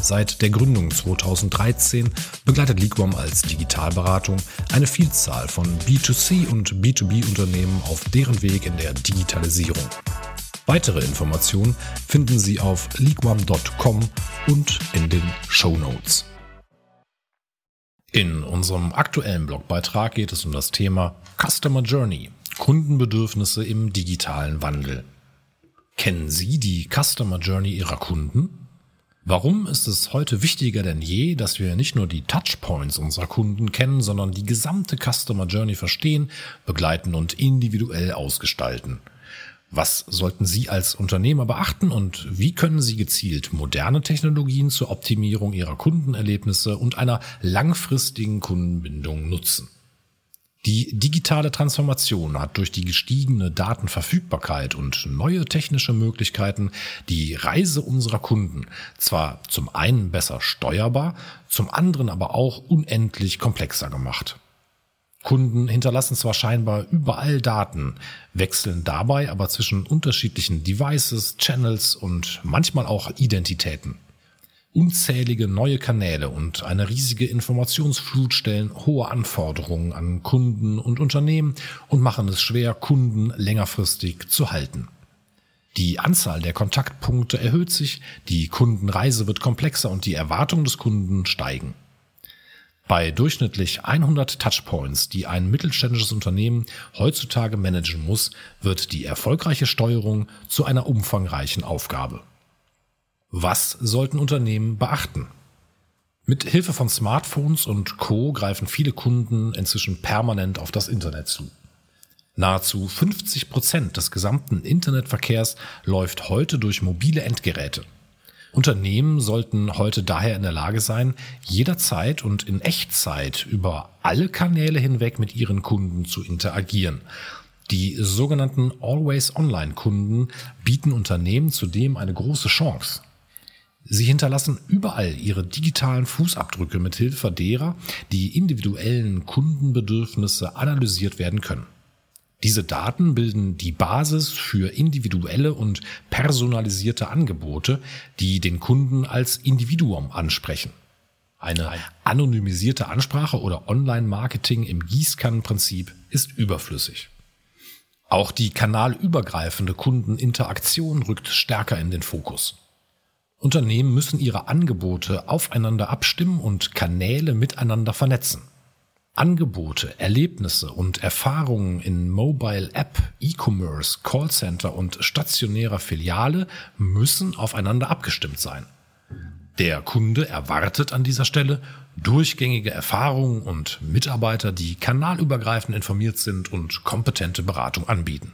Seit der Gründung 2013 begleitet Liquam als Digitalberatung eine Vielzahl von B2C und B2B-Unternehmen auf deren Weg in der Digitalisierung. Weitere Informationen finden Sie auf liquam.com und in den Show Notes. In unserem aktuellen Blogbeitrag geht es um das Thema Customer Journey, Kundenbedürfnisse im digitalen Wandel. Kennen Sie die Customer Journey Ihrer Kunden? Warum ist es heute wichtiger denn je, dass wir nicht nur die Touchpoints unserer Kunden kennen, sondern die gesamte Customer Journey verstehen, begleiten und individuell ausgestalten? Was sollten Sie als Unternehmer beachten und wie können Sie gezielt moderne Technologien zur Optimierung Ihrer Kundenerlebnisse und einer langfristigen Kundenbindung nutzen? Die digitale Transformation hat durch die gestiegene Datenverfügbarkeit und neue technische Möglichkeiten die Reise unserer Kunden zwar zum einen besser steuerbar, zum anderen aber auch unendlich komplexer gemacht. Kunden hinterlassen zwar scheinbar überall Daten, wechseln dabei aber zwischen unterschiedlichen Devices, Channels und manchmal auch Identitäten. Unzählige neue Kanäle und eine riesige Informationsflut stellen hohe Anforderungen an Kunden und Unternehmen und machen es schwer, Kunden längerfristig zu halten. Die Anzahl der Kontaktpunkte erhöht sich, die Kundenreise wird komplexer und die Erwartungen des Kunden steigen. Bei durchschnittlich 100 Touchpoints, die ein mittelständisches Unternehmen heutzutage managen muss, wird die erfolgreiche Steuerung zu einer umfangreichen Aufgabe. Was sollten Unternehmen beachten? Mit Hilfe von Smartphones und Co. greifen viele Kunden inzwischen permanent auf das Internet zu. Nahezu 50 Prozent des gesamten Internetverkehrs läuft heute durch mobile Endgeräte. Unternehmen sollten heute daher in der Lage sein, jederzeit und in Echtzeit über alle Kanäle hinweg mit ihren Kunden zu interagieren. Die sogenannten Always-Online-Kunden bieten Unternehmen zudem eine große Chance. Sie hinterlassen überall ihre digitalen Fußabdrücke mit Hilfe derer die individuellen Kundenbedürfnisse analysiert werden können. Diese Daten bilden die Basis für individuelle und personalisierte Angebote, die den Kunden als Individuum ansprechen. Eine anonymisierte Ansprache oder Online-Marketing im Gießkannenprinzip ist überflüssig. Auch die kanalübergreifende Kundeninteraktion rückt stärker in den Fokus. Unternehmen müssen ihre Angebote aufeinander abstimmen und Kanäle miteinander vernetzen. Angebote, Erlebnisse und Erfahrungen in Mobile App, E-Commerce, Callcenter und stationärer Filiale müssen aufeinander abgestimmt sein. Der Kunde erwartet an dieser Stelle durchgängige Erfahrungen und Mitarbeiter, die kanalübergreifend informiert sind und kompetente Beratung anbieten.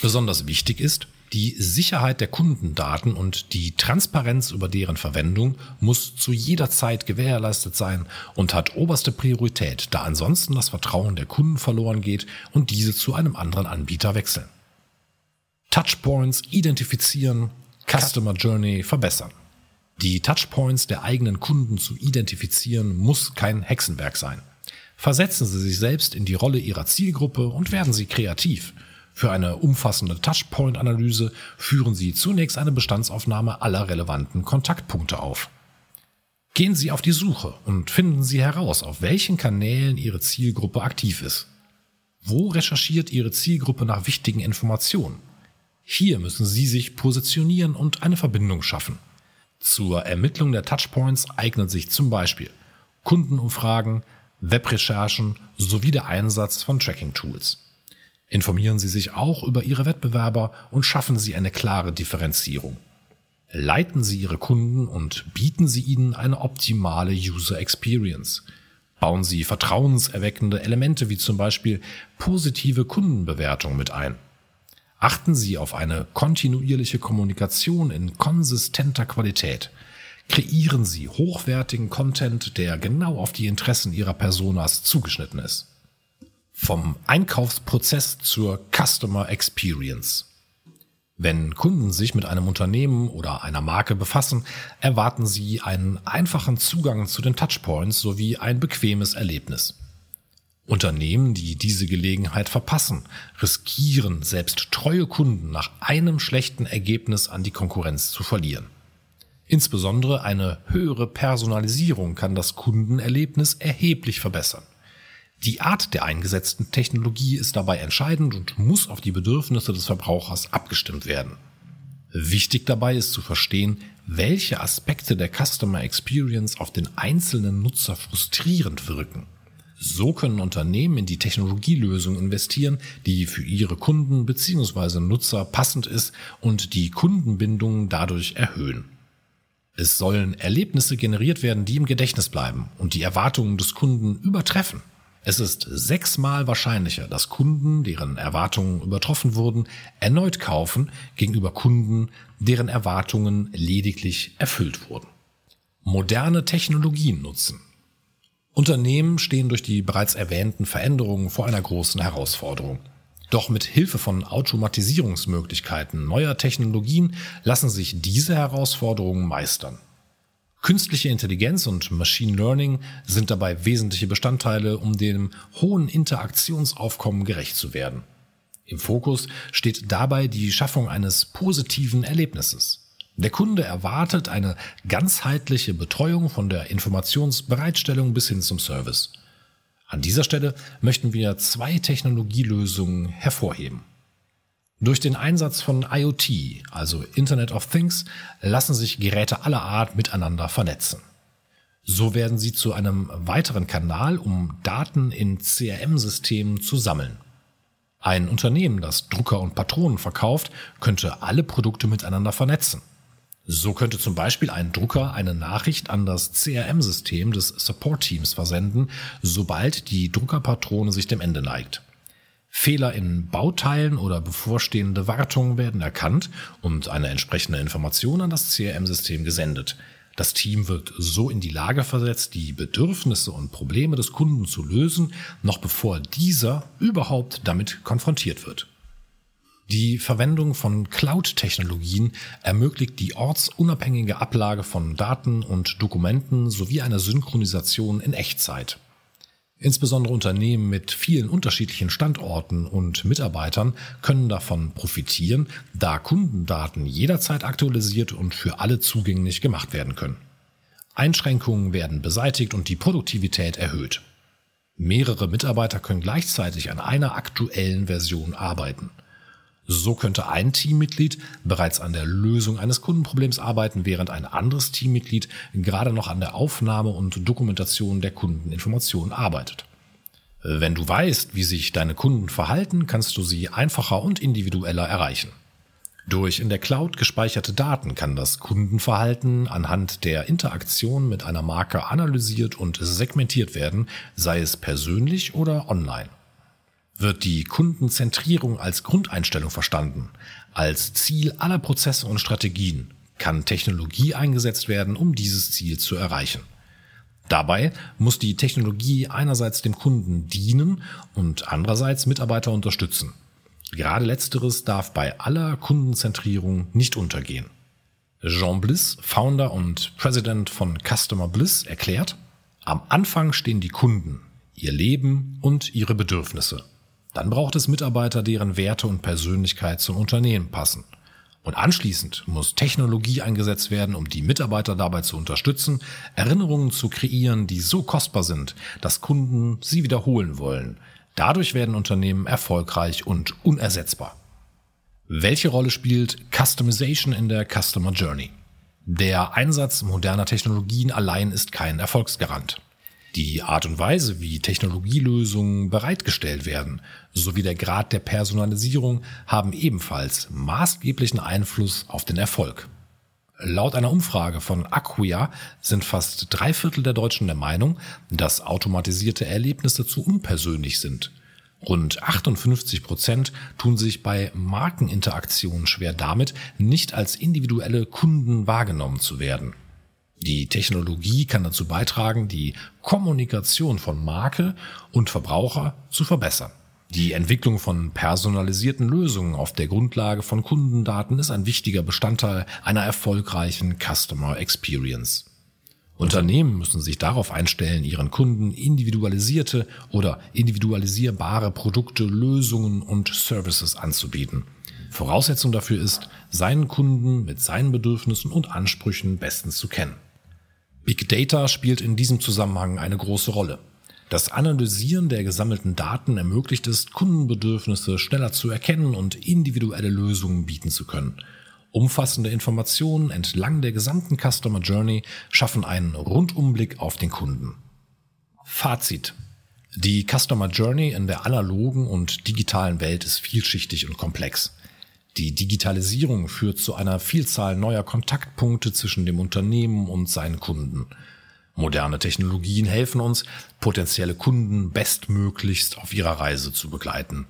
Besonders wichtig ist, die Sicherheit der Kundendaten und die Transparenz über deren Verwendung muss zu jeder Zeit gewährleistet sein und hat oberste Priorität, da ansonsten das Vertrauen der Kunden verloren geht und diese zu einem anderen Anbieter wechseln. Touchpoints identifizieren, Customer Journey verbessern. Die Touchpoints der eigenen Kunden zu identifizieren muss kein Hexenwerk sein. Versetzen Sie sich selbst in die Rolle Ihrer Zielgruppe und werden Sie kreativ – für eine umfassende Touchpoint-Analyse führen Sie zunächst eine Bestandsaufnahme aller relevanten Kontaktpunkte auf. Gehen Sie auf die Suche und finden Sie heraus, auf welchen Kanälen Ihre Zielgruppe aktiv ist. Wo recherchiert Ihre Zielgruppe nach wichtigen Informationen? Hier müssen Sie sich positionieren und eine Verbindung schaffen. Zur Ermittlung der Touchpoints eignen sich zum Beispiel Kundenumfragen, Webrecherchen sowie der Einsatz von Tracking-Tools. Informieren Sie sich auch über Ihre Wettbewerber und schaffen Sie eine klare Differenzierung. Leiten Sie Ihre Kunden und bieten Sie ihnen eine optimale User Experience. Bauen Sie vertrauenserweckende Elemente wie zum Beispiel positive Kundenbewertung mit ein. Achten Sie auf eine kontinuierliche Kommunikation in konsistenter Qualität. Kreieren Sie hochwertigen Content, der genau auf die Interessen Ihrer Personas zugeschnitten ist. Vom Einkaufsprozess zur Customer Experience. Wenn Kunden sich mit einem Unternehmen oder einer Marke befassen, erwarten sie einen einfachen Zugang zu den Touchpoints sowie ein bequemes Erlebnis. Unternehmen, die diese Gelegenheit verpassen, riskieren selbst treue Kunden nach einem schlechten Ergebnis an die Konkurrenz zu verlieren. Insbesondere eine höhere Personalisierung kann das Kundenerlebnis erheblich verbessern. Die Art der eingesetzten Technologie ist dabei entscheidend und muss auf die Bedürfnisse des Verbrauchers abgestimmt werden. Wichtig dabei ist zu verstehen, welche Aspekte der Customer Experience auf den einzelnen Nutzer frustrierend wirken. So können Unternehmen in die Technologielösung investieren, die für ihre Kunden bzw. Nutzer passend ist und die Kundenbindung dadurch erhöhen. Es sollen Erlebnisse generiert werden, die im Gedächtnis bleiben und die Erwartungen des Kunden übertreffen. Es ist sechsmal wahrscheinlicher, dass Kunden, deren Erwartungen übertroffen wurden, erneut kaufen gegenüber Kunden, deren Erwartungen lediglich erfüllt wurden. Moderne Technologien nutzen. Unternehmen stehen durch die bereits erwähnten Veränderungen vor einer großen Herausforderung. Doch mit Hilfe von Automatisierungsmöglichkeiten neuer Technologien lassen sich diese Herausforderungen meistern. Künstliche Intelligenz und Machine Learning sind dabei wesentliche Bestandteile, um dem hohen Interaktionsaufkommen gerecht zu werden. Im Fokus steht dabei die Schaffung eines positiven Erlebnisses. Der Kunde erwartet eine ganzheitliche Betreuung von der Informationsbereitstellung bis hin zum Service. An dieser Stelle möchten wir zwei Technologielösungen hervorheben. Durch den Einsatz von IoT, also Internet of Things, lassen sich Geräte aller Art miteinander vernetzen. So werden sie zu einem weiteren Kanal, um Daten in CRM-Systemen zu sammeln. Ein Unternehmen, das Drucker und Patronen verkauft, könnte alle Produkte miteinander vernetzen. So könnte zum Beispiel ein Drucker eine Nachricht an das CRM-System des Support-Teams versenden, sobald die Druckerpatrone sich dem Ende neigt. Fehler in Bauteilen oder bevorstehende Wartungen werden erkannt und eine entsprechende Information an das CRM-System gesendet. Das Team wird so in die Lage versetzt, die Bedürfnisse und Probleme des Kunden zu lösen, noch bevor dieser überhaupt damit konfrontiert wird. Die Verwendung von Cloud-Technologien ermöglicht die ortsunabhängige Ablage von Daten und Dokumenten sowie eine Synchronisation in Echtzeit. Insbesondere Unternehmen mit vielen unterschiedlichen Standorten und Mitarbeitern können davon profitieren, da Kundendaten jederzeit aktualisiert und für alle zugänglich gemacht werden können. Einschränkungen werden beseitigt und die Produktivität erhöht. Mehrere Mitarbeiter können gleichzeitig an einer aktuellen Version arbeiten. So könnte ein Teammitglied bereits an der Lösung eines Kundenproblems arbeiten, während ein anderes Teammitglied gerade noch an der Aufnahme und Dokumentation der Kundeninformationen arbeitet. Wenn du weißt, wie sich deine Kunden verhalten, kannst du sie einfacher und individueller erreichen. Durch in der Cloud gespeicherte Daten kann das Kundenverhalten anhand der Interaktion mit einer Marke analysiert und segmentiert werden, sei es persönlich oder online. Wird die Kundenzentrierung als Grundeinstellung verstanden, als Ziel aller Prozesse und Strategien, kann Technologie eingesetzt werden, um dieses Ziel zu erreichen. Dabei muss die Technologie einerseits dem Kunden dienen und andererseits Mitarbeiter unterstützen. Gerade letzteres darf bei aller Kundenzentrierung nicht untergehen. Jean Bliss, Founder und President von Customer Bliss, erklärt, am Anfang stehen die Kunden, ihr Leben und ihre Bedürfnisse. Dann braucht es Mitarbeiter, deren Werte und Persönlichkeit zum Unternehmen passen. Und anschließend muss Technologie eingesetzt werden, um die Mitarbeiter dabei zu unterstützen, Erinnerungen zu kreieren, die so kostbar sind, dass Kunden sie wiederholen wollen. Dadurch werden Unternehmen erfolgreich und unersetzbar. Welche Rolle spielt Customization in der Customer Journey? Der Einsatz moderner Technologien allein ist kein Erfolgsgarant. Die Art und Weise, wie Technologielösungen bereitgestellt werden, sowie der Grad der Personalisierung haben ebenfalls maßgeblichen Einfluss auf den Erfolg. Laut einer Umfrage von Acquia sind fast drei Viertel der Deutschen der Meinung, dass automatisierte Erlebnisse zu unpersönlich sind. Rund 58 Prozent tun sich bei Markeninteraktionen schwer damit, nicht als individuelle Kunden wahrgenommen zu werden. Die Technologie kann dazu beitragen, die Kommunikation von Marke und Verbraucher zu verbessern. Die Entwicklung von personalisierten Lösungen auf der Grundlage von Kundendaten ist ein wichtiger Bestandteil einer erfolgreichen Customer Experience. Unternehmen müssen sich darauf einstellen, ihren Kunden individualisierte oder individualisierbare Produkte, Lösungen und Services anzubieten. Voraussetzung dafür ist, seinen Kunden mit seinen Bedürfnissen und Ansprüchen bestens zu kennen. Big Data spielt in diesem Zusammenhang eine große Rolle. Das Analysieren der gesammelten Daten ermöglicht es, Kundenbedürfnisse schneller zu erkennen und individuelle Lösungen bieten zu können. Umfassende Informationen entlang der gesamten Customer Journey schaffen einen Rundumblick auf den Kunden. Fazit. Die Customer Journey in der analogen und digitalen Welt ist vielschichtig und komplex. Die Digitalisierung führt zu einer Vielzahl neuer Kontaktpunkte zwischen dem Unternehmen und seinen Kunden. Moderne Technologien helfen uns, potenzielle Kunden bestmöglichst auf ihrer Reise zu begleiten.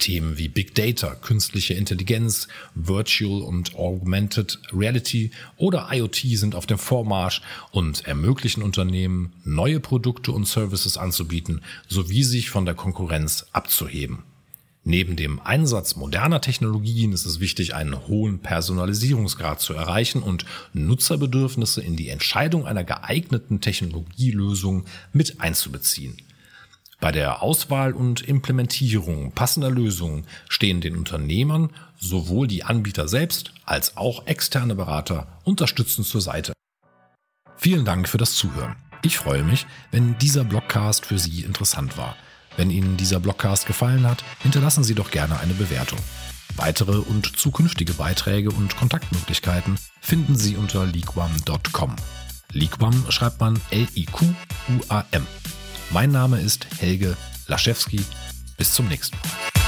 Themen wie Big Data, künstliche Intelligenz, Virtual und Augmented Reality oder IoT sind auf dem Vormarsch und ermöglichen Unternehmen, neue Produkte und Services anzubieten, sowie sich von der Konkurrenz abzuheben. Neben dem Einsatz moderner Technologien ist es wichtig, einen hohen Personalisierungsgrad zu erreichen und Nutzerbedürfnisse in die Entscheidung einer geeigneten Technologielösung mit einzubeziehen. Bei der Auswahl und Implementierung passender Lösungen stehen den Unternehmern sowohl die Anbieter selbst als auch externe Berater unterstützend zur Seite. Vielen Dank für das Zuhören. Ich freue mich, wenn dieser Blogcast für Sie interessant war. Wenn Ihnen dieser Blogcast gefallen hat, hinterlassen Sie doch gerne eine Bewertung. Weitere und zukünftige Beiträge und Kontaktmöglichkeiten finden Sie unter leaguam.com. Leaguam schreibt man L-I-Q-U-A-M. Mein Name ist Helge Laschewski. Bis zum nächsten Mal.